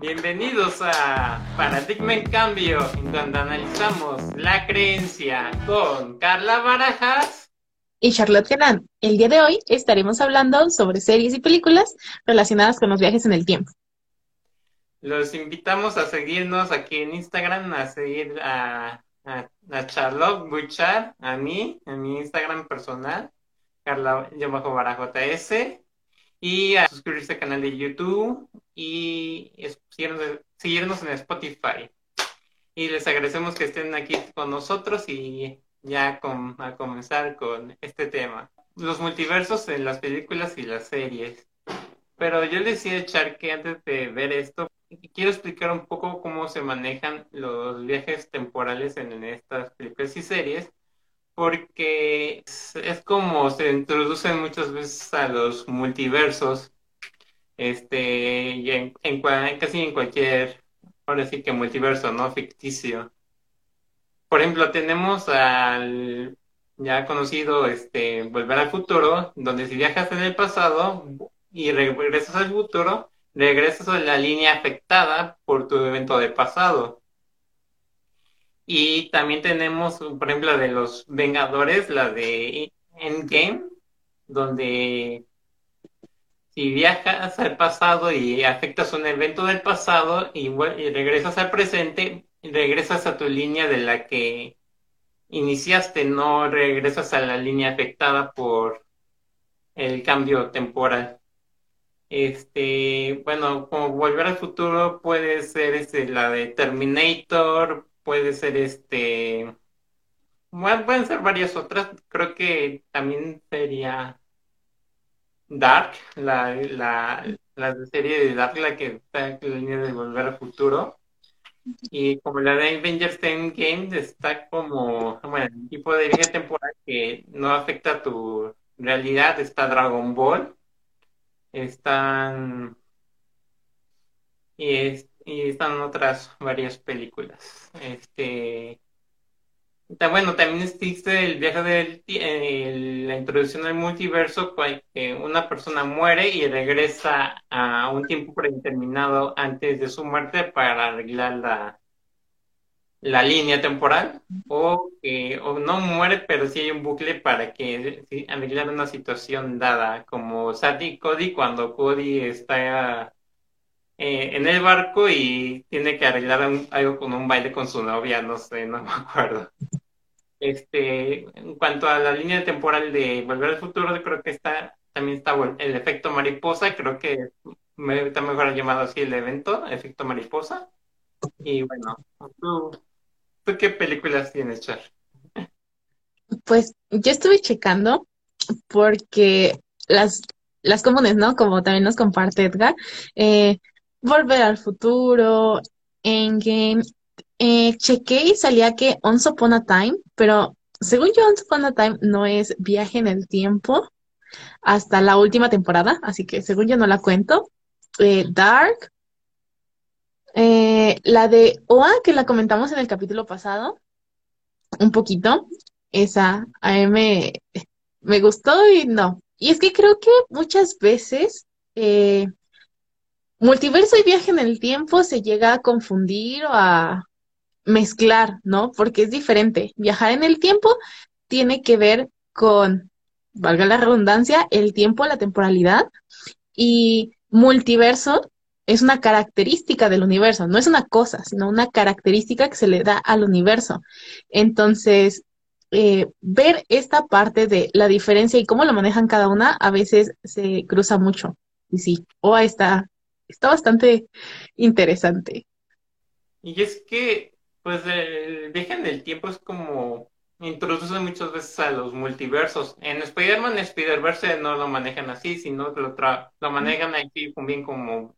Bienvenidos a Paradigma en Cambio, en donde analizamos la creencia con Carla Barajas y Charlotte Genan. El día de hoy estaremos hablando sobre series y películas relacionadas con los viajes en el tiempo. Los invitamos a seguirnos aquí en Instagram, a seguir a, a, Charlotte Buchar, a mí, en mi Instagram personal, Carla JS, y a suscribirse al canal de YouTube y seguirnos, en Spotify. Y les agradecemos que estén aquí con nosotros y ya a comenzar con este tema. Los multiversos en las películas y las series. Pero yo les decía, Char, que antes de ver esto, quiero explicar un poco cómo se manejan los viajes temporales en estas películas y series, porque es, como se introducen muchas veces a los multiversos este, y en, casi en cualquier, ahora sí que multiverso, ¿no? Ficticio. Por ejemplo, tenemos al ya conocido este, Volver al Futuro, donde si viajas en el pasado y regresas al futuro, regresas a la línea afectada por tu evento de pasado. Y también tenemos, por ejemplo, de los Vengadores, la de Endgame, donde si viajas al pasado y afectas un evento del pasado y, regresas al presente, regresas a tu línea de la que iniciaste, no regresas a la línea afectada por el cambio temporal. Este, bueno, como volver al futuro puede ser este, la de Terminator, puede ser este, bueno, pueden ser varias otras, creo que también sería Dark, la, la, la serie de Dark, la que está en la línea de Volver al Futuro. Y como la de Avengers Endgame está como, bueno, el tipo de línea temporal que no afecta a tu realidad. Está Dragon Ball, están y, y están otras varias películas. Este bueno, también existe el viaje del la introducción al multiverso, que una persona muere y regresa a un tiempo predeterminado antes de su muerte para arreglar la, la línea temporal, o o no muere, pero sí hay un bucle para que arreglar una situación dada, como Sati y Cody cuando Cody está eh, en el barco y tiene que arreglar algo con un baile con su novia, no sé, no me acuerdo. Este, en cuanto a la línea temporal de Volver al Futuro, creo que está también está el efecto mariposa, creo que me, está mejor llamado así el evento, efecto mariposa. Y bueno, ¿tú, qué películas tienes, Char? Pues yo estuve checando porque las, las comunes, ¿no? Como también nos comparte Edgar, eh, Volver al Futuro, Endgame, eh, chequé y salía que Once Upon a Time, pero según yo, Once Upon a Time no es viaje en el tiempo hasta la última temporada, así que según yo no la cuento. Eh, Dark, eh, la de Oa, que la comentamos en el capítulo pasado, un poquito, esa a mí me, gustó y no. Y es que creo que muchas veces eh, multiverso y viaje en el tiempo se llega a confundir o a mezclar, ¿no? Porque es diferente. Viajar en el tiempo tiene que ver con, valga la redundancia, el tiempo, la temporalidad y multiverso es una característica del universo, no es una cosa, sino una característica que se le da al universo. Entonces, eh, ver esta parte de la diferencia y cómo lo manejan cada una a veces se cruza mucho. Y sí, OA está, está bastante interesante. Y es que pues el viaje en el tiempo es como introduce muchas veces a los multiversos. En Spider-Man, Spider-Verse no lo manejan así, sino lo, lo manejan aquí bien como,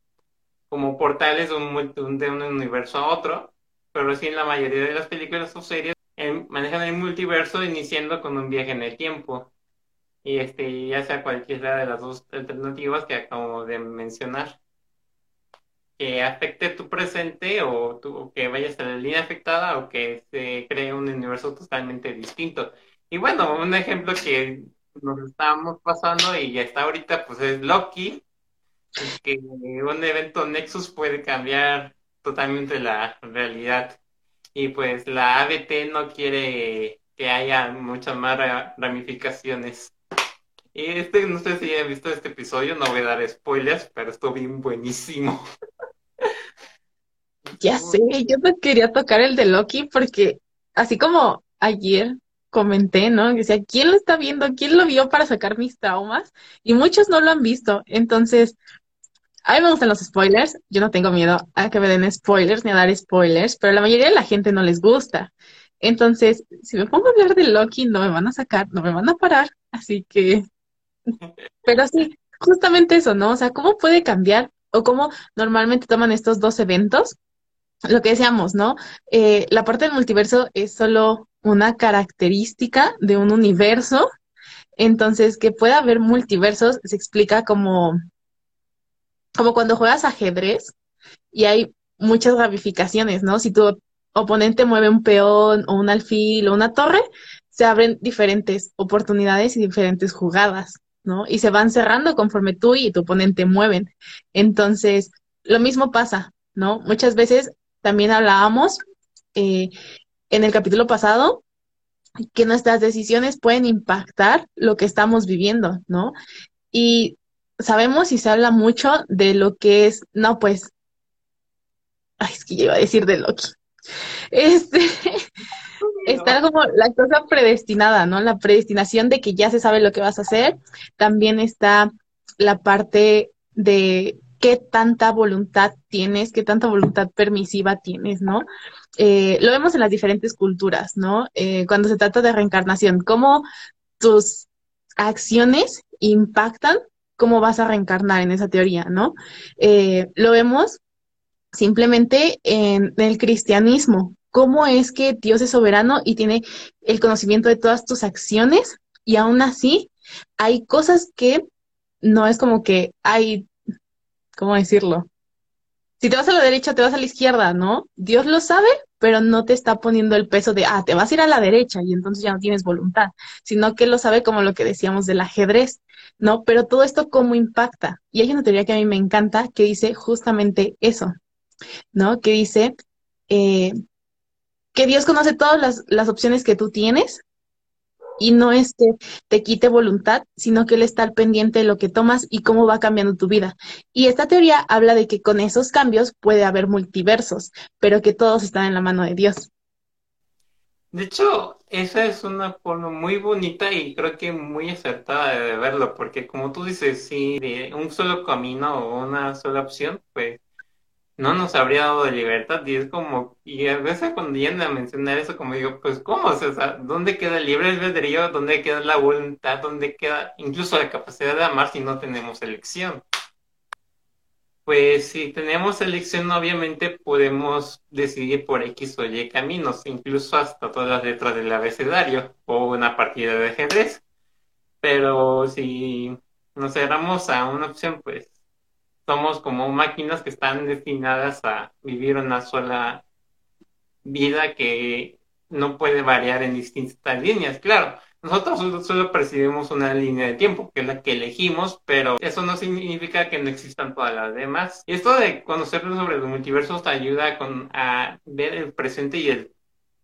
como portales de un, universo a otro. Pero sí en la mayoría de las películas o series manejan el multiverso iniciando con un viaje en el tiempo. Y este, ya sea cualquiera de las dos alternativas que acabo de mencionar que afecte tu presente o, que vayas a la línea afectada o que se cree un universo totalmente distinto. Y bueno, un ejemplo que nos estábamos pasando y ya está ahorita, pues es Loki, que un evento Nexus puede cambiar totalmente la realidad. Y pues la ABT no quiere que haya muchas más ramificaciones. Y este, no sé si han visto este episodio, no voy a dar spoilers, pero estuvo bien buenísimo. Ya sé, yo no quería tocar el de Loki porque así como ayer comenté, ¿no? Decía, ¿quién lo está viendo? ¿Quién lo vio para sacar mis traumas? Y muchos no lo han visto. Entonces, a mí me gustan los spoilers. Yo no tengo miedo a que me den spoilers ni a dar spoilers, pero la mayoría de la gente no les gusta. Entonces, si me pongo a hablar de Loki, no me van a sacar, no me van a parar. Así que, pero sí, justamente eso, ¿no? O sea, ¿cómo puede cambiar o cómo normalmente toman estos dos eventos? Lo que decíamos, ¿no? Eh, la parte del multiverso es solo una característica de un universo. Entonces, que pueda haber multiversos se explica como como cuando juegas ajedrez y hay muchas ramificaciones, ¿no? Si tu oponente mueve un peón o un alfil o una torre, se abren diferentes oportunidades y diferentes jugadas, ¿no? Y se van cerrando conforme tú y tu oponente mueven. Entonces, lo mismo pasa, ¿no? Muchas veces también hablábamos eh, en el capítulo pasado que nuestras decisiones pueden impactar lo que estamos viviendo, ¿no? Y sabemos y se habla mucho de lo que es, no, pues, ay, es que yo iba a decir de Loki. Este, está como la cosa predestinada, ¿no? La predestinación de que ya se sabe lo que vas a hacer. También está la parte de qué tanta voluntad tienes, qué tanta voluntad permisiva tienes, ¿no? Eh, lo vemos en las diferentes culturas, ¿no? Eh, cuando se trata de reencarnación, cómo tus acciones impactan cómo vas a reencarnar en esa teoría, ¿no? Eh, lo vemos simplemente en el cristianismo, cómo es que Dios es soberano y tiene el conocimiento de todas tus acciones y aún así hay cosas que no es como que hay, ¿cómo decirlo? Si te vas a la derecha, te vas a la izquierda, ¿no? Dios lo sabe, pero no te está poniendo el peso de, ah, te vas a ir a la derecha y entonces ya no tienes voluntad, sino que lo sabe como lo que decíamos del ajedrez. ¿No? Pero todo esto cómo impacta. Y hay una teoría que a mí me encanta que dice justamente eso, ¿no? Que dice eh, que Dios conoce todas las, las opciones que tú tienes y no es que te quite voluntad, sino que Él está al pendiente de lo que tomas y cómo va cambiando tu vida. Y esta teoría habla de que con esos cambios puede haber multiversos, pero que todos están en la mano de Dios. De hecho, esa es una forma muy bonita y creo que muy acertada de verlo, porque como tú dices, si de un solo camino o una sola opción, pues no nos habría dado libertad y es como, y a veces cuando llegan a mencionar eso, como digo, pues ¿cómo? O sea, ¿dónde queda el libre? ¿Dónde queda la voluntad? ¿Dónde queda incluso la capacidad de amar si no tenemos elección? Pues si tenemos elección, obviamente podemos decidir por X o Y caminos, incluso hasta todas las letras del abecedario o una partida de ajedrez. Pero si nos cerramos a una opción, pues somos como máquinas que están destinadas a vivir una sola vida que no puede variar en distintas líneas. Claro, nosotros solo percibimos una línea de tiempo, que es la que elegimos, pero eso no significa que no existan todas las demás. Y esto de conocer sobre los multiversos te ayuda con, a ver el presente y el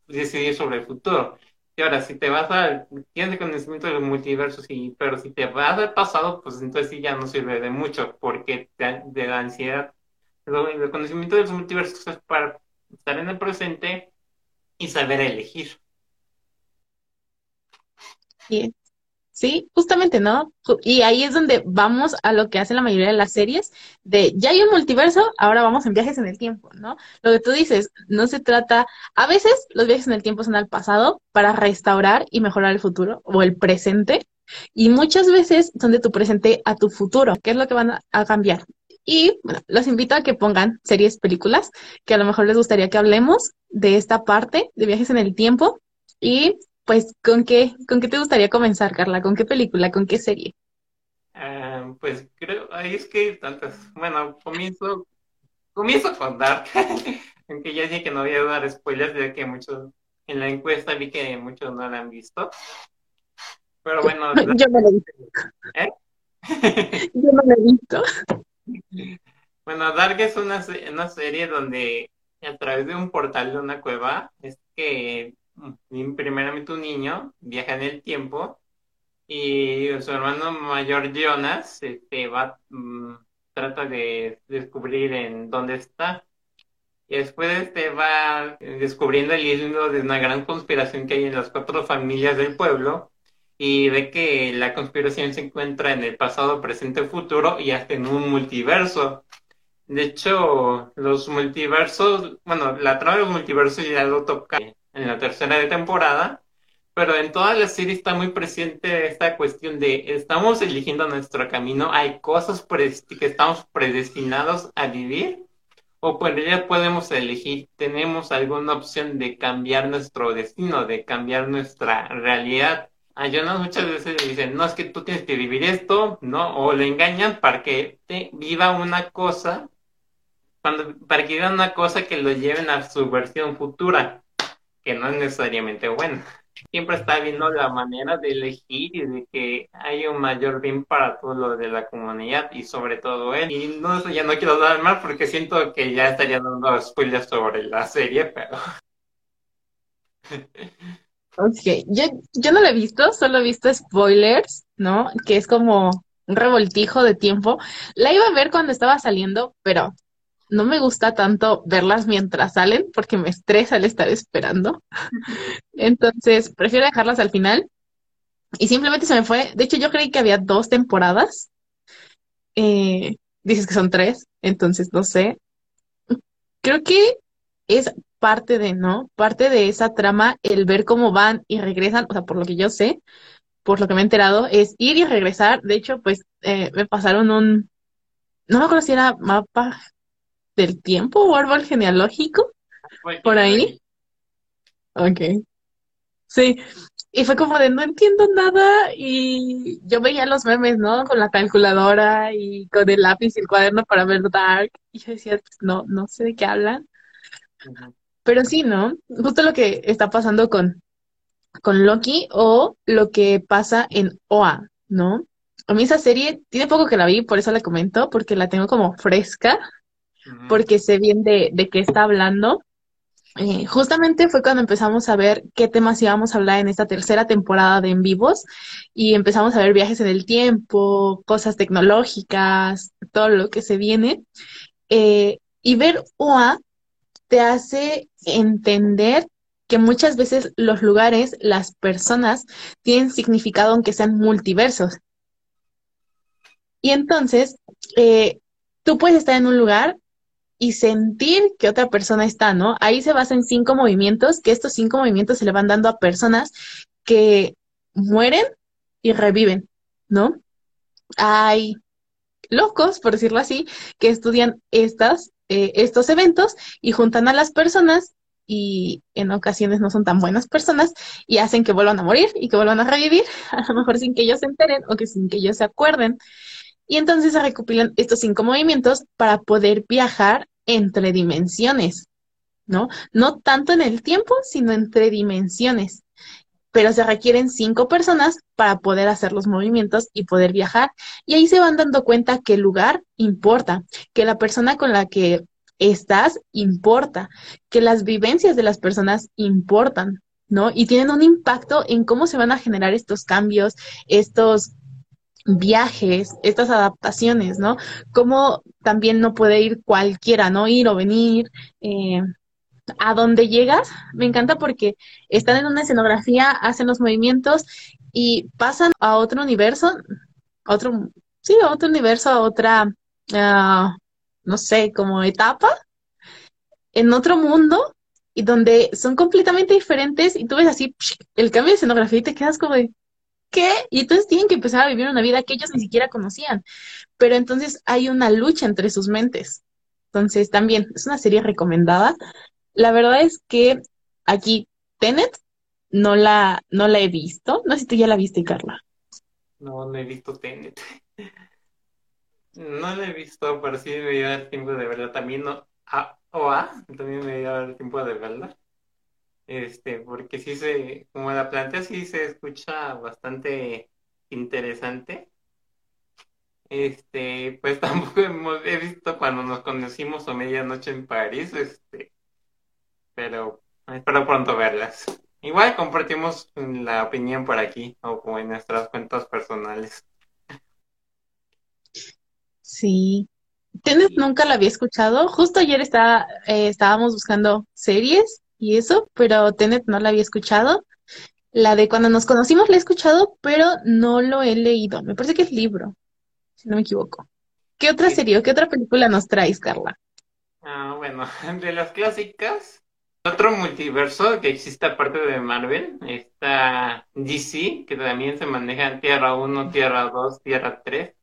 decidir sobre el futuro. Y ahora, si te vas al, tienes el conocimiento de los multiversos, y, pero si te vas al pasado, pues entonces sí ya no sirve de mucho, porque de la ansiedad, el conocimiento de los multiversos es para estar en el presente y saber elegir. Sí, justamente, ¿no? Y ahí es donde vamos a lo que hacen la mayoría de las series, de ya hay un multiverso, ahora vamos en viajes en el tiempo, ¿no? Lo que tú dices, no se trata, a veces los viajes en el tiempo son al pasado para restaurar y mejorar el futuro o el presente, y muchas veces son de tu presente a tu futuro, ¿qué es lo que van a, cambiar? Y bueno, los invito a que pongan series, películas, que a lo mejor les gustaría que hablemos de esta parte de viajes en el tiempo. Y pues, ¿con qué, ¿con qué te gustaría comenzar, Carla? ¿Con qué película? ¿Con qué serie? Ah, pues creo, ahí es que tantas. Bueno, comienzo, comienzo con Dark, aunque ya dije que no voy a dar spoilers, ya que muchos en la encuesta vi que muchos no la han visto. Pero bueno, Yo no lo he visto. ¿Eh? Yo no lo he visto. Bueno, Dark es una, una serie donde a través de un portal de una cueva es que primeramente un niño viaja en el tiempo y su hermano mayor Jonas este, va, mm, trata de descubrir en dónde está. Y después este va descubriendo el hilo de una gran conspiración que hay en las cuatro familias del pueblo y ve que la conspiración se encuentra en el pasado, presente, futuro y hasta en un multiverso. De hecho, los multiversos, bueno, la trama de los multiversos ya lo toca en la tercera de temporada, pero en toda la serie está muy presente esta cuestión de estamos eligiendo nuestro camino, hay cosas que estamos predestinados a vivir, o pues ya podemos elegir, tenemos alguna opción de cambiar nuestro destino, de cambiar nuestra realidad. A Jonas muchas veces le dicen, no, es que tú tienes que vivir esto, ¿no? O le engañan para que te viva una cosa para que digan una cosa que lo lleven a su versión futura, que no es necesariamente buena. Siempre está viendo la manera de elegir y de que haya un mayor bien para todo lo de la comunidad y sobre todo él. Y no, ya no quiero dar más porque siento que ya estaría dando spoilers sobre la serie, pero Ok, yo, yo no lo he visto, solo he visto spoilers, ¿no? Que es como un revoltijo de tiempo. La iba a ver cuando estaba saliendo, pero no me gusta tanto verlas mientras salen porque me estresa el estar esperando. Entonces, prefiero dejarlas al final. Y simplemente se me fue. De hecho, yo creí que había dos temporadas. Eh, dices que son tres, entonces no sé. Creo que es parte de, ¿no? Parte de esa trama, el ver cómo van y regresan, o sea, por lo que yo sé, por lo que me he enterado, es ir y regresar. De hecho, pues eh, me pasaron un, no me acuerdo si era mapa del tiempo o árbol genealógico, por ahí. Ok. Sí. Y fue como de no entiendo nada y yo veía los memes, ¿no? Con la calculadora y con el lápiz y el cuaderno para ver Dark. Y yo decía, pues, no, no sé de qué hablan. Pero sí, ¿no? Justo lo que está pasando con, con Loki o lo que pasa en OA, ¿no? A mí esa serie tiene poco que la vi, por eso la comento, porque la tengo como fresca. Porque sé bien de, de qué está hablando. Eh, justamente fue cuando empezamos a ver qué temas íbamos a hablar en esta tercera temporada de En Vivos y empezamos a ver viajes en el tiempo, cosas tecnológicas, todo lo que se viene. Eh, y ver OA te hace entender que muchas veces los lugares, las personas, tienen significado aunque sean multiversos. Y entonces, eh, tú puedes estar en un lugar y sentir que otra persona está, ¿no? Ahí se basa en cinco movimientos, que estos cinco movimientos se le van dando a personas que mueren y reviven, ¿no? Hay locos, por decirlo así, que estudian estas, eh, estos eventos y juntan a las personas y en ocasiones no son tan buenas personas y hacen que vuelvan a morir y que vuelvan a revivir, a lo mejor sin que ellos se enteren o que sin que ellos se acuerden. Y entonces se recopilan estos cinco movimientos para poder viajar entre dimensiones, ¿no? No tanto en el tiempo, sino entre dimensiones. Pero se requieren cinco personas para poder hacer los movimientos y poder viajar. Y ahí se van dando cuenta que el lugar importa, que la persona con la que estás importa, que las vivencias de las personas importan, ¿no? Y tienen un impacto en cómo se van a generar estos cambios, estos viajes, estas adaptaciones, ¿no? Cómo también no puede ir cualquiera, ¿no? Ir o venir. Eh, a donde llegas, me encanta porque están en una escenografía, hacen los movimientos y pasan a otro universo, otro, sí, a otro universo, a otra, ah, no sé, como etapa, en otro mundo y donde son completamente diferentes y tú ves así el cambio de escenografía y te quedas como de, ¿qué? Y entonces tienen que empezar a vivir una vida que ellos ni siquiera conocían. Pero entonces hay una lucha entre sus mentes. Entonces también es una serie recomendada. La verdad es que aquí Tenet no la, no la he visto. No sé si tú ya la viste, Carla. No, no he visto Tenet. No la he visto, pero sí me dio el tiempo de verla. También no. A, o A, también me dio el tiempo de verla. Este, porque sí se, como la plantea, sí se escucha bastante interesante. Este, pues tampoco hemos, he visto cuando nos conocimos o medianoche en París, este, pero espero pronto verlas. Igual compartimos la opinión por aquí o en nuestras cuentas personales. Sí. Tenet nunca la había escuchado. Justo ayer estaba, eh, estábamos buscando series y eso, pero Tenet no la había escuchado. La de cuando nos conocimos la he escuchado, pero no lo he leído. Me parece que es libro, si no me equivoco. ¿Qué otra serie o qué otra película nos traes, Carla? Ah, bueno, de las clásicas, otro multiverso que existe aparte de Marvel, está DC, que también se maneja en Tierra 1, Tierra 2, Tierra 3.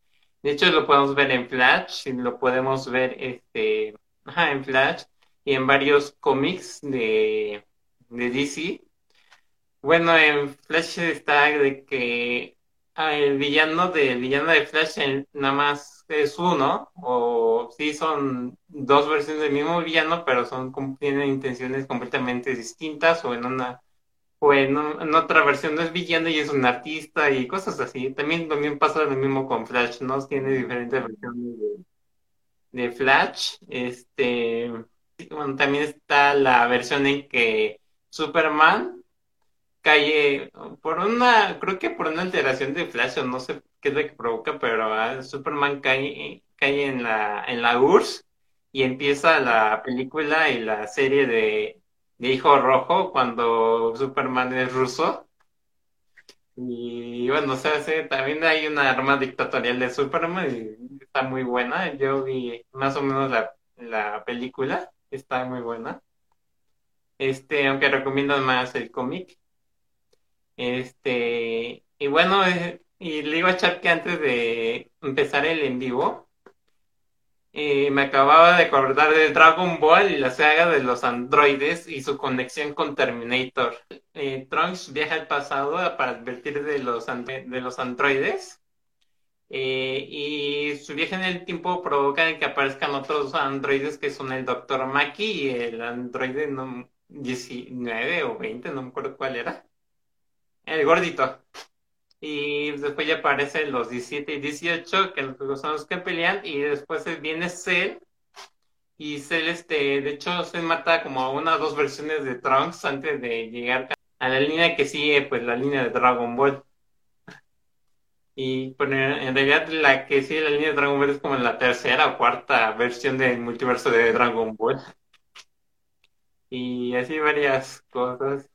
De hecho, lo podemos ver en Flash, y lo podemos ver este, en Flash y en varios cómics de, de DC. Bueno, en Flash está de que ah, el villano de villano de Flash nada más es uno, o sí son dos versiones del mismo villano, pero son tienen intenciones completamente distintas, o en una o en, otra versión no es villano y es un artista y cosas así. También, también pasa lo mismo con Flash, ¿no? Tiene diferentes versiones de, Flash. Este, también está la versión en que Superman cae por una, creo que por una alteración de Flash, o no sé qué es lo que provoca, pero ah, Superman cae, cae en la, en la URSS y empieza la película y la serie de, Hijo Rojo cuando Superman es ruso. Y bueno, o sea, también hay una arma dictatorial de Superman y está muy buena. Yo vi más o menos la, la película, está muy buena. Este, aunque recomiendo más el cómic. Este, y bueno, eh, y le iba a echar que antes de empezar el en vivo, eh, me acababa de acordar de Dragon Ball y la saga de los androides y su conexión con Terminator. Eh, Trunks viaja al pasado para advertir de los, de los androides. Y su viaje en el tiempo provoca que aparezcan otros androides que son el Dr. Maki y el androide 19 o 20, no me acuerdo cuál era. El gordito. Y después ya aparecen los 17 y 18, que son los que pelean, y después viene Cell. Y Cell, este, de hecho, se mata como una o dos versiones de Trunks antes de llegar a la línea que sigue, pues la línea de Dragon Ball. Y pues, en realidad la que sigue la línea de Dragon Ball es como la tercera o cuarta versión del multiverso de Dragon Ball. Y así varias cosas.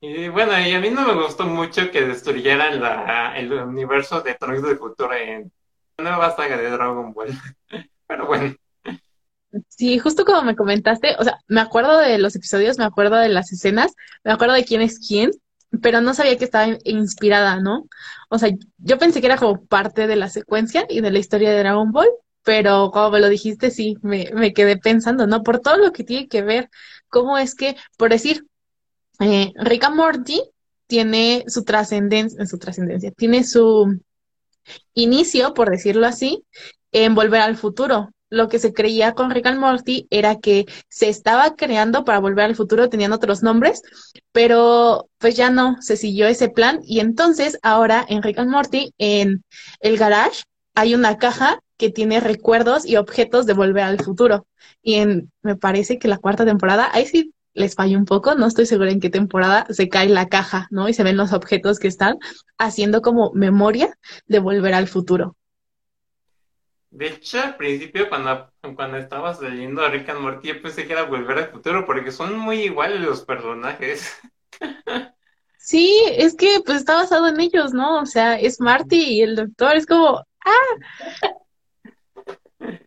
Y bueno, y a mí no me gustó mucho que destruyeran la, el universo de Trunks de Futuro en la nueva saga de Dragon Ball. Pero bueno. Sí, justo como me comentaste, o sea, me acuerdo de los episodios, me acuerdo de las escenas, me acuerdo de quién es quién, pero no sabía que estaba inspirada, ¿no? O sea, yo pensé que era como parte de la secuencia y de la historia de Dragon Ball, pero como me lo dijiste, sí, me, me quedé pensando, ¿no? Por todo lo que tiene que ver, cómo es que, por decir, eh, Rick Morty tiene su trascendencia, su trascendencia, tiene su inicio, por decirlo así, en Volver al Futuro. Lo que se creía con Rick and Morty era que se estaba creando para Volver al Futuro, tenían otros nombres, pero pues ya no, se siguió ese plan y entonces ahora en Rick and Morty, en el garage, hay una caja que tiene recuerdos y objetos de Volver al Futuro. Y en, me parece que la cuarta temporada, ahí sí les falló un poco, no estoy segura en qué temporada, se cae la caja, ¿no? Y se ven los objetos que están haciendo como memoria de volver al futuro. De hecho, al principio, cuando, cuando estabas leyendo a Rick and Morty, yo pensé que era volver al futuro, porque son muy iguales los personajes. Sí, es que pues está basado en ellos, ¿no? O sea, es Marty y el doctor, es como, ¡ah!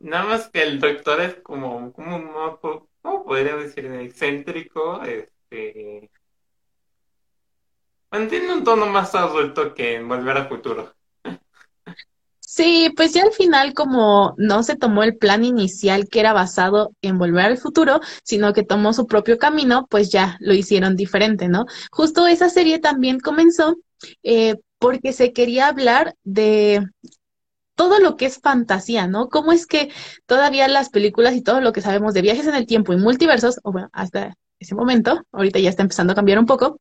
Nada más que el doctor es como, como, ¿cómo podría decir? Excéntrico, este... Mantiene un tono más adulto que en Volver al Futuro. Sí, pues ya al final como no se tomó el plan inicial que era basado en volver al futuro, sino que tomó su propio camino, pues ya lo hicieron diferente, ¿no? Justo esa serie también comenzó eh, porque se quería hablar de todo lo que es fantasía, ¿no? ¿Cómo es que todavía las películas y todo lo que sabemos de viajes en el tiempo y multiversos, o bueno, hasta ese momento, ahorita ya está empezando a cambiar un poco,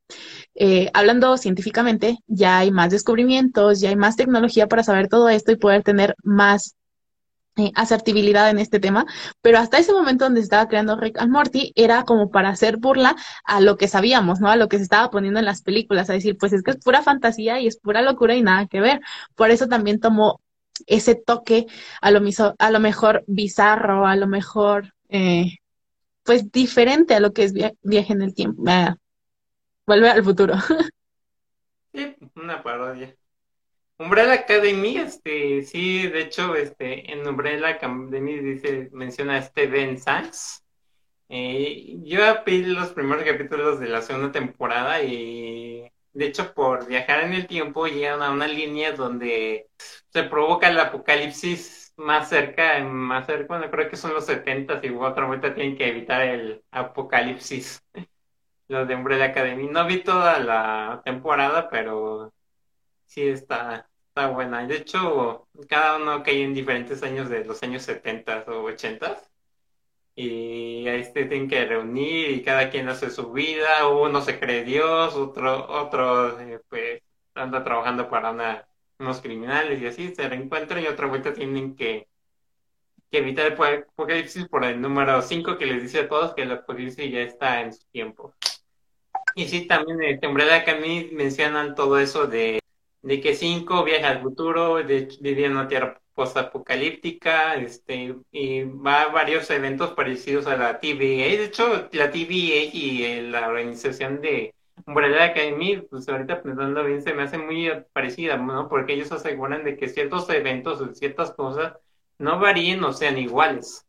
eh, hablando científicamente, ya hay más descubrimientos, ya hay más tecnología para saber todo esto y poder tener más eh, asertibilidad en este tema, pero hasta ese momento donde se estaba creando Rick and Morty era como para hacer burla a lo que sabíamos, ¿no? A lo que se estaba poniendo en las películas, a decir, pues es que es pura fantasía y es pura locura y nada que ver. Por eso también tomó ese toque a lo, a lo mejor bizarro, a lo mejor, eh, pues diferente a lo que es viaje en el tiempo. Vuelve al futuro. Sí, una parodia. Umbrella Academy, este, sí, de hecho, este, en Umbrella Academy dice, menciona a Ben Sachs. Eh, yo vi los primeros capítulos de la segunda temporada y, de hecho, por viajar en el tiempo llegan a una línea donde se provoca el apocalipsis más cerca, más cerca, bueno, creo que son los 70 y otra vuelta tienen que evitar el apocalipsis. Los de Umbrella Academy. No vi toda la temporada, pero sí está, está buena. De hecho, cada uno cae en diferentes años de los años 70 o 80 y ahí se tienen que reunir y cada quien hace su vida, uno se cree Dios, otro, otro eh, pues anda trabajando para una, unos criminales y así se reencuentran y otra vuelta tienen que, que evitar el apocalipsis por el número 5 que les dice a todos que el apocalipsis ya está en su tiempo. Y sí, también en Tembrada que a mí mencionan todo eso de de que cinco viaja al futuro, de, en una tierra postapocalíptica, este, y va a varios eventos parecidos a la TVA. De hecho, la TVA y eh, la organización de Umbrella Academy, pues ahorita pensando bien, se me hace muy parecida, ¿no? Porque ellos aseguran de que ciertos eventos o ciertas cosas no varíen o sean iguales.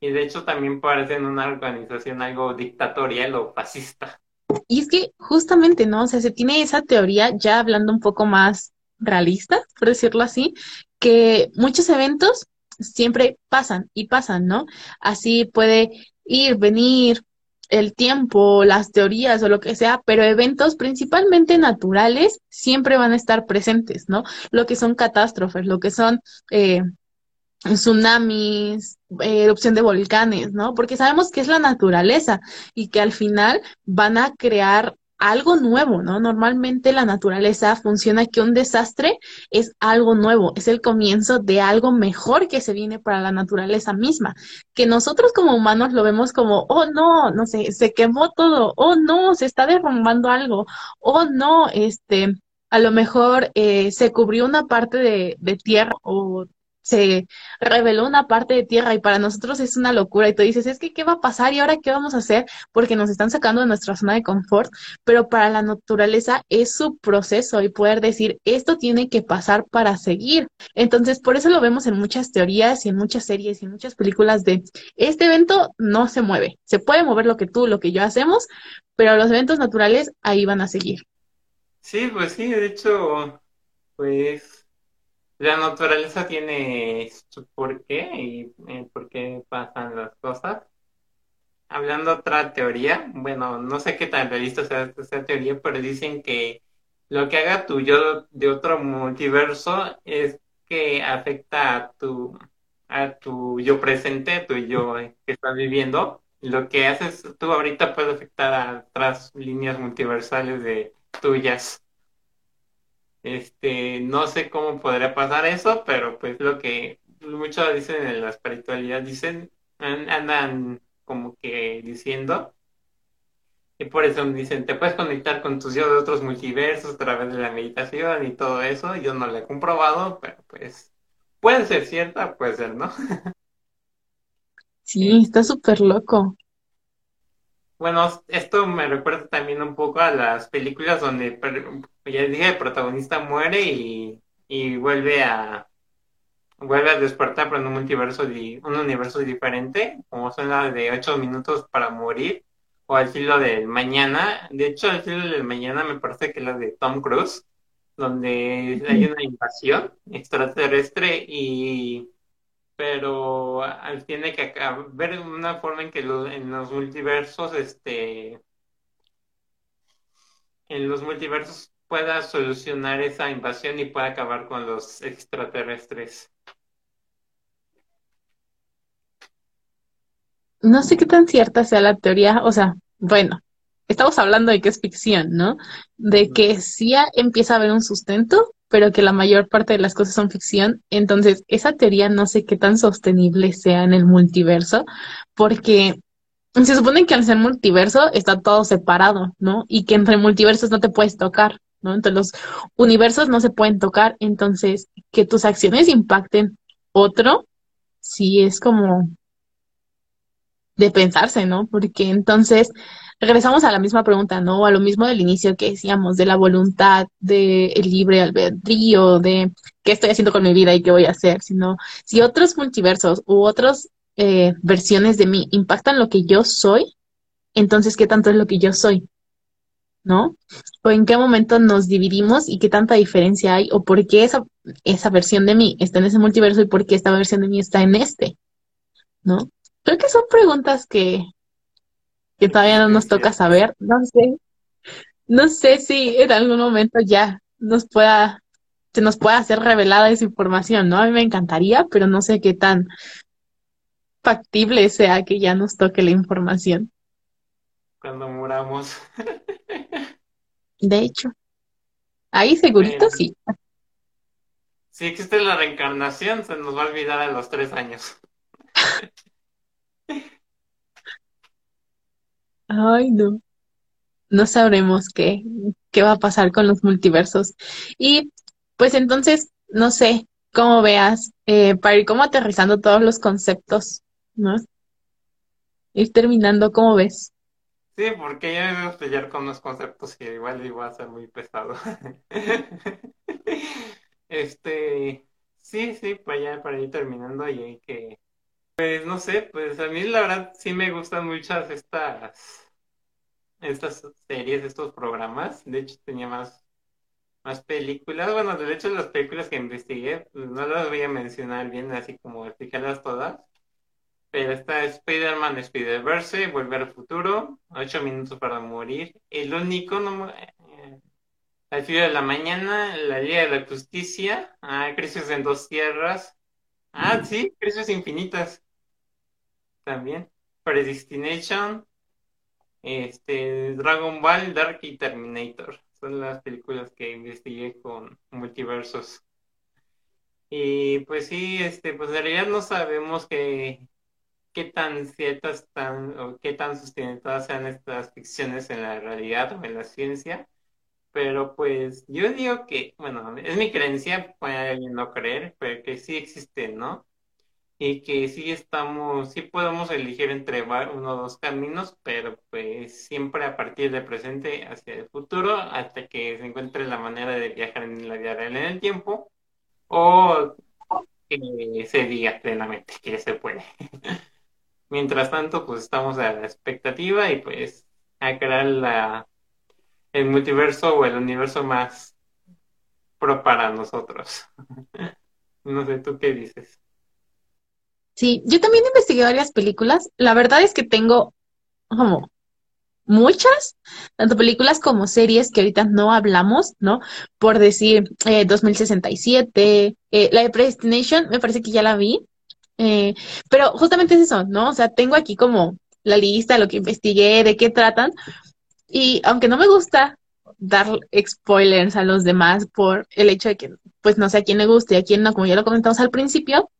Y de hecho también parecen una organización algo dictatorial o fascista. Y es que justamente, ¿no? O sea, se tiene esa teoría, ya hablando un poco más realista, por decirlo así, que muchos eventos siempre pasan y pasan, ¿no? Así puede ir, venir el tiempo, las teorías o lo que sea, pero eventos principalmente naturales siempre van a estar presentes, ¿no? Lo que son catástrofes, lo que son eh, tsunamis, erupción de volcanes, ¿no? Porque sabemos que es la naturaleza y que al final van a crear algo nuevo, ¿no? Normalmente la naturaleza funciona que un desastre es algo nuevo, es el comienzo de algo mejor que se viene para la naturaleza misma, que nosotros como humanos lo vemos como, oh no, no sé, se quemó todo, oh no, se está derrumbando algo, oh no, este, a lo mejor eh, se cubrió una parte de, de tierra o se reveló una parte de tierra y para nosotros es una locura y tú dices, es que ¿qué va a pasar y ahora qué vamos a hacer? Porque nos están sacando de nuestra zona de confort, pero para la naturaleza es su proceso y poder decir, esto tiene que pasar para seguir. Entonces, por eso lo vemos en muchas teorías y en muchas series y en muchas películas de, este evento no se mueve, se puede mover lo que tú, lo que yo hacemos, pero los eventos naturales ahí van a seguir. Sí, pues sí, de hecho, pues la naturaleza tiene su porqué y eh, por qué pasan las cosas. Hablando otra teoría, bueno, no sé qué tan realista sea esta teoría, pero dicen que lo que haga tu yo de otro multiverso es que afecta a tu, a tu yo presente, tu yo que estás viviendo. Lo que haces tú ahorita puede afectar a otras líneas multiversales de tuyas. Este, no sé cómo podría pasar eso, pero pues lo que muchos dicen en la espiritualidad, dicen, andan como que diciendo, y por eso dicen, te puedes conectar con tus yo de otros multiversos a través de la meditación y todo eso, yo no lo he comprobado, pero pues puede ser cierta, puede ser, ¿no? Sí, está súper loco. Bueno, esto me recuerda también un poco a las películas donde, ya dije, el protagonista muere y, vuelve a vuelve a despertar pero en un multiverso un universo diferente, como son las de ocho minutos para morir, o el filo del mañana. De hecho, el filo del mañana me parece que es la de Tom Cruise, donde hay una invasión extraterrestre y pero tiene que ver una forma en que en los multiversos, este, en los multiversos pueda solucionar esa invasión y pueda acabar con los extraterrestres. No sé qué tan cierta sea la teoría, o sea, bueno, estamos hablando de que es ficción, ¿no? De que sí empieza a haber un sustento, pero que la mayor parte de las cosas son ficción. Entonces, esa teoría no sé qué tan sostenible sea en el multiverso, porque se supone que al ser multiverso está todo separado, ¿no? Y que entre multiversos no te puedes tocar, ¿no? Entonces los universos no se pueden tocar, entonces que tus acciones impacten otro, sí es como de pensarse, ¿no? Porque entonces regresamos a la misma pregunta, ¿no? A lo mismo del inicio que decíamos, de la voluntad, del libre albedrío, de qué estoy haciendo con mi vida y qué voy a hacer, sino si otros multiversos u otras eh, versiones de mí impactan lo que yo soy, entonces, ¿qué tanto es lo que yo soy? ¿No? ¿O en qué momento nos dividimos y qué tanta diferencia hay? ¿O por qué esa, esa versión de mí está en ese multiverso y por qué esta versión de mí está en este? ¿No? Creo que son preguntas que, que todavía no nos toca saber. No sé. No sé si en algún momento ya nos pueda, se nos pueda hacer revelada esa información, ¿no? A mí me encantaría, pero no sé qué tan factible sea que ya nos toque la información. Cuando muramos. De hecho. Ahí segurito sí. Si existe la reencarnación, se nos va a olvidar a los tres años. Ay, no. No sabremos qué, qué va a pasar con los multiversos. Y pues entonces, no sé cómo veas, eh, para ir como aterrizando todos los conceptos ¿no? Ir terminando, ¿cómo ves? Sí, porque ya me voy a pelear con los conceptos y igual iba a ser muy pesado. este, sí, sí, para ya, para ir terminando y hay que, pues no sé, pues a mí la verdad sí me gustan muchas estas, estas series, estos programas. De hecho tenía más, más películas. Bueno, de hecho las películas que investigué, pues no las voy a mencionar bien, así como explicarlas todas pero está Spider-Man Spider-Verse, Volver al Futuro, Ocho Minutos para Morir, El Único, no, eh, Al Filo de la Mañana, La Liga de la Justicia, ah, Crisis en Dos Tierras, ah, sí, Crisis Infinitas, también, Predestination, este, Dragon Ball, Dark y Terminator, son las películas que investigué con multiversos. Y pues sí, este, pues en realidad no sabemos que qué tan ciertas tan, o qué tan sustentadas sean estas ficciones en la realidad o en la ciencia. Pero pues yo digo que, bueno, es mi creencia, puede alguien no creer, pero que sí existen, ¿no? Y que sí estamos, sí podemos elegir entre uno o dos caminos, pero pues siempre a partir del presente hacia el futuro, hasta que se encuentre la manera de viajar en la vida real en el tiempo, o que se diga plenamente que se puede. Mientras tanto, pues estamos a la expectativa y pues a crear la, el multiverso o el universo más pro para nosotros. no sé, ¿tú qué dices? Sí, yo también investigué varias películas. La verdad es que tengo como muchas, tanto películas como series que ahorita no hablamos, ¿no? Por decir, eh, 2067, eh, la de Predestination, me parece que ya la vi. Eh, pero justamente es eso, ¿no? O sea, tengo aquí como la lista, lo que investigué, de qué tratan. Y aunque no me gusta dar spoilers a los demás por el hecho de que, pues no sé a quién le guste y a quién no, como ya lo comentamos al principio,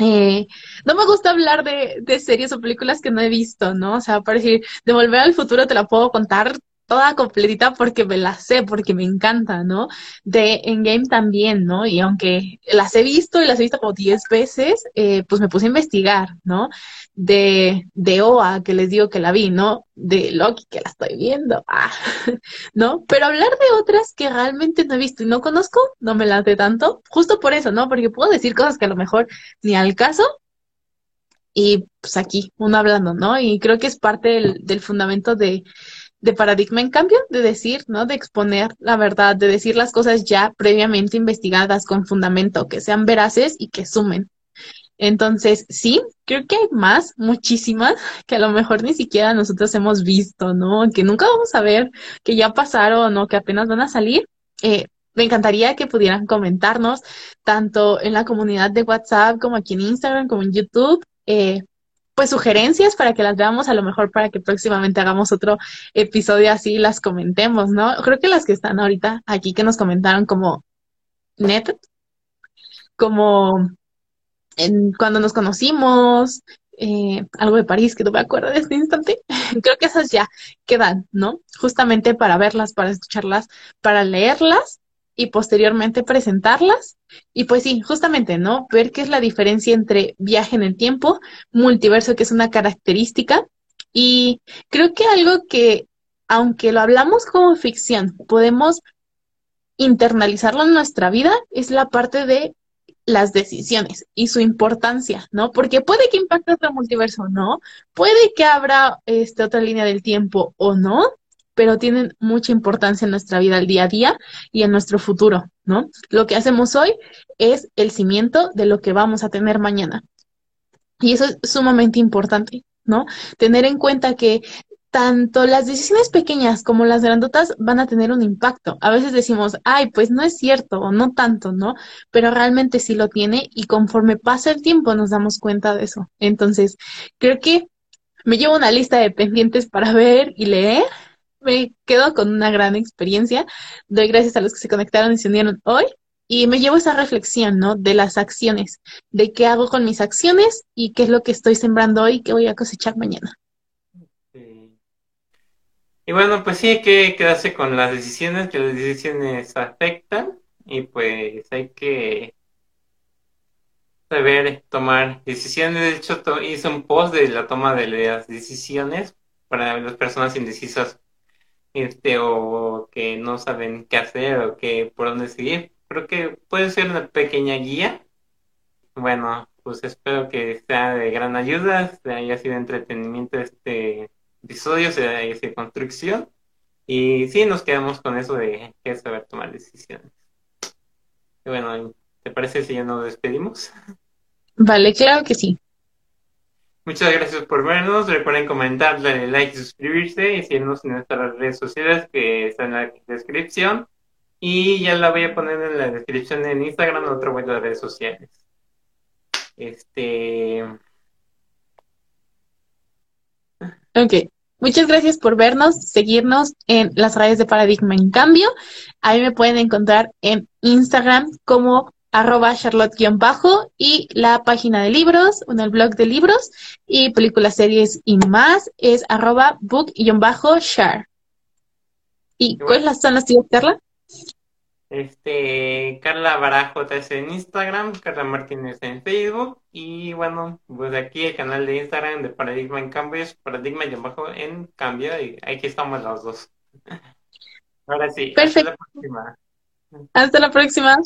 eh, no me gusta hablar de, de, series o películas que no he visto, ¿no? O sea, para decir, de Volver al Futuro te la puedo contar toda completita porque me la sé, porque me encanta, ¿no? De Endgame también, ¿no? Y aunque las he visto y las he visto como 10 veces, eh, pues me puse a investigar, ¿no? De, de Oa, que les digo que la vi, ¿no? De Loki, que la estoy viendo, ah, ¿no? Pero hablar de otras que realmente no he visto y no conozco, no me las de tanto, justo por eso, ¿no? Porque puedo decir cosas que a lo mejor ni al caso, y pues aquí, uno hablando, ¿no? Y creo que es parte del, del fundamento de, de paradigma en cambio, de decir, ¿no? De exponer la verdad, de decir las cosas ya previamente investigadas con fundamento, que sean veraces y que sumen. Entonces, sí, creo que hay más, muchísimas, que a lo mejor ni siquiera nosotros hemos visto, ¿no? Que nunca vamos a ver, que ya pasaron o que apenas van a salir. Eh, me encantaría que pudieran comentarnos tanto en la comunidad de WhatsApp como aquí en Instagram, como en YouTube. Eh, pues sugerencias para que las veamos, a lo mejor para que próximamente hagamos otro episodio así y las comentemos, ¿no? Creo que las que están ahorita aquí que nos comentaron como net, como en, cuando nos conocimos, eh, algo de París que no me acuerdo de este instante, creo que esas ya quedan, ¿no? Justamente para verlas, para escucharlas, para leerlas y posteriormente presentarlas. Y pues sí, justamente, ¿no? Ver qué es la diferencia entre viaje en el tiempo, multiverso, que es una característica. Y creo que algo que, aunque lo hablamos como ficción, podemos internalizarlo en nuestra vida, es la parte de las decisiones y su importancia, ¿no? Porque puede que impacte otro multiverso, ¿no? Puede que abra este, otra línea del tiempo o no, pero tienen mucha importancia en nuestra vida al día a día y en nuestro futuro, ¿no? Lo que hacemos hoy es el cimiento de lo que vamos a tener mañana. Y eso es sumamente importante, ¿no? Tener en cuenta que tanto las decisiones pequeñas como las grandotas van a tener un impacto. A veces decimos, ay, pues no es cierto o no tanto, ¿no? Pero realmente sí lo tiene y conforme pasa el tiempo nos damos cuenta de eso. Entonces, creo que me llevo una lista de pendientes para ver y leer. Me quedo con una gran experiencia. Doy gracias a los que se conectaron y se unieron hoy. Y me llevo esa reflexión, ¿no? De las acciones, de qué hago con mis acciones y qué es lo que estoy sembrando hoy qué voy a cosechar mañana. Y bueno, pues sí hay que quedarse con las decisiones, que las decisiones afectan y pues hay que saber tomar decisiones. De hecho, hice un post de la toma de las decisiones para las personas indecisas este, o que no saben qué hacer o que por dónde seguir. Creo que puede ser una pequeña guía. Bueno, pues espero que sea de gran ayuda, haya sido entretenimiento este episodios de, construcción. Y sí, nos quedamos con eso de que saber tomar decisiones. Y bueno, ¿te parece si ya nos despedimos? Vale, claro que sí. Muchas gracias por vernos. Recuerden comentar, darle like y suscribirse y seguirnos en nuestras redes sociales que están en la descripción. Y ya la voy a poner en la descripción en Instagram, otra web de redes sociales. Este. Ok. Muchas gracias por vernos, seguirnos en las redes de Paradigma en Cambio. Ahí me pueden encontrar en Instagram como arroba charlotte-bajo y la página de libros, en el blog de libros y películas, series y más es arroba book-share. ¿Y cuáles son las tías, Carla? Este, Carla es en Instagram, Carla Martínez en Facebook y bueno, pues aquí el canal de Instagram de Paradigma en Cambio es Paradigma y abajo en Cambio y aquí estamos los dos. Ahora sí, Perfecto. hasta la próxima. Hasta la próxima.